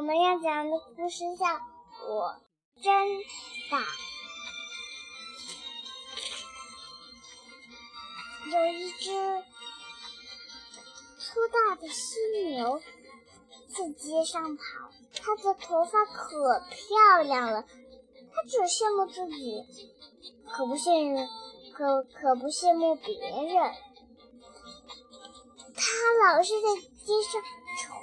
我们要讲的故事叫《我真大》。有一只粗大的犀牛在街上跑，它的头发可漂亮了，它只羡慕自己，可不羡可可不羡慕别人。它老是在街上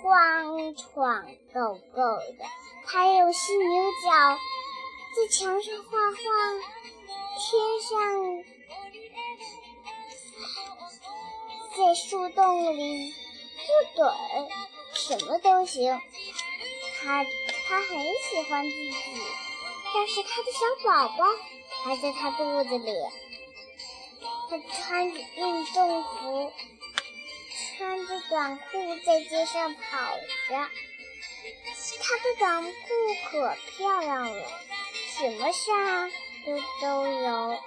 闯闯够够的，它用犀牛角在墙上画画，天上。在树洞里做盹儿，什么都行。他他很喜欢自己，但是他的小宝宝还在他肚子里。他穿着运动服，短裤在街上跑着。他的短裤可漂亮了，什么衫都都有。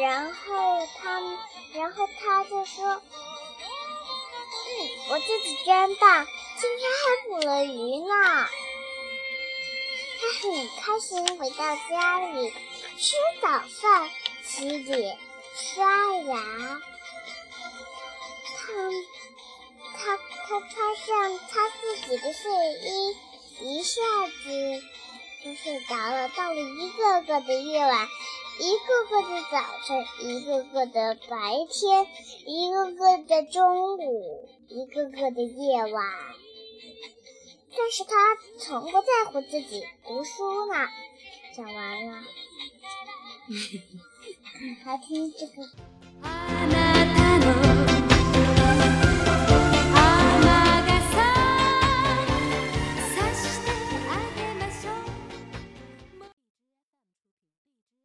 然后他。然后他就说：“嗯，我自己真棒，今天还捕了鱼呢。”他很开心回到家里吃早饭、洗脸、刷牙。他他他穿上他自己的睡衣，一下子就睡着了。到了一个个的夜晚。一个个的早晨，一个个的白天，一个个的中午，一个个的夜晚。但是他从不在乎自己读书呢。讲完了，还听这个。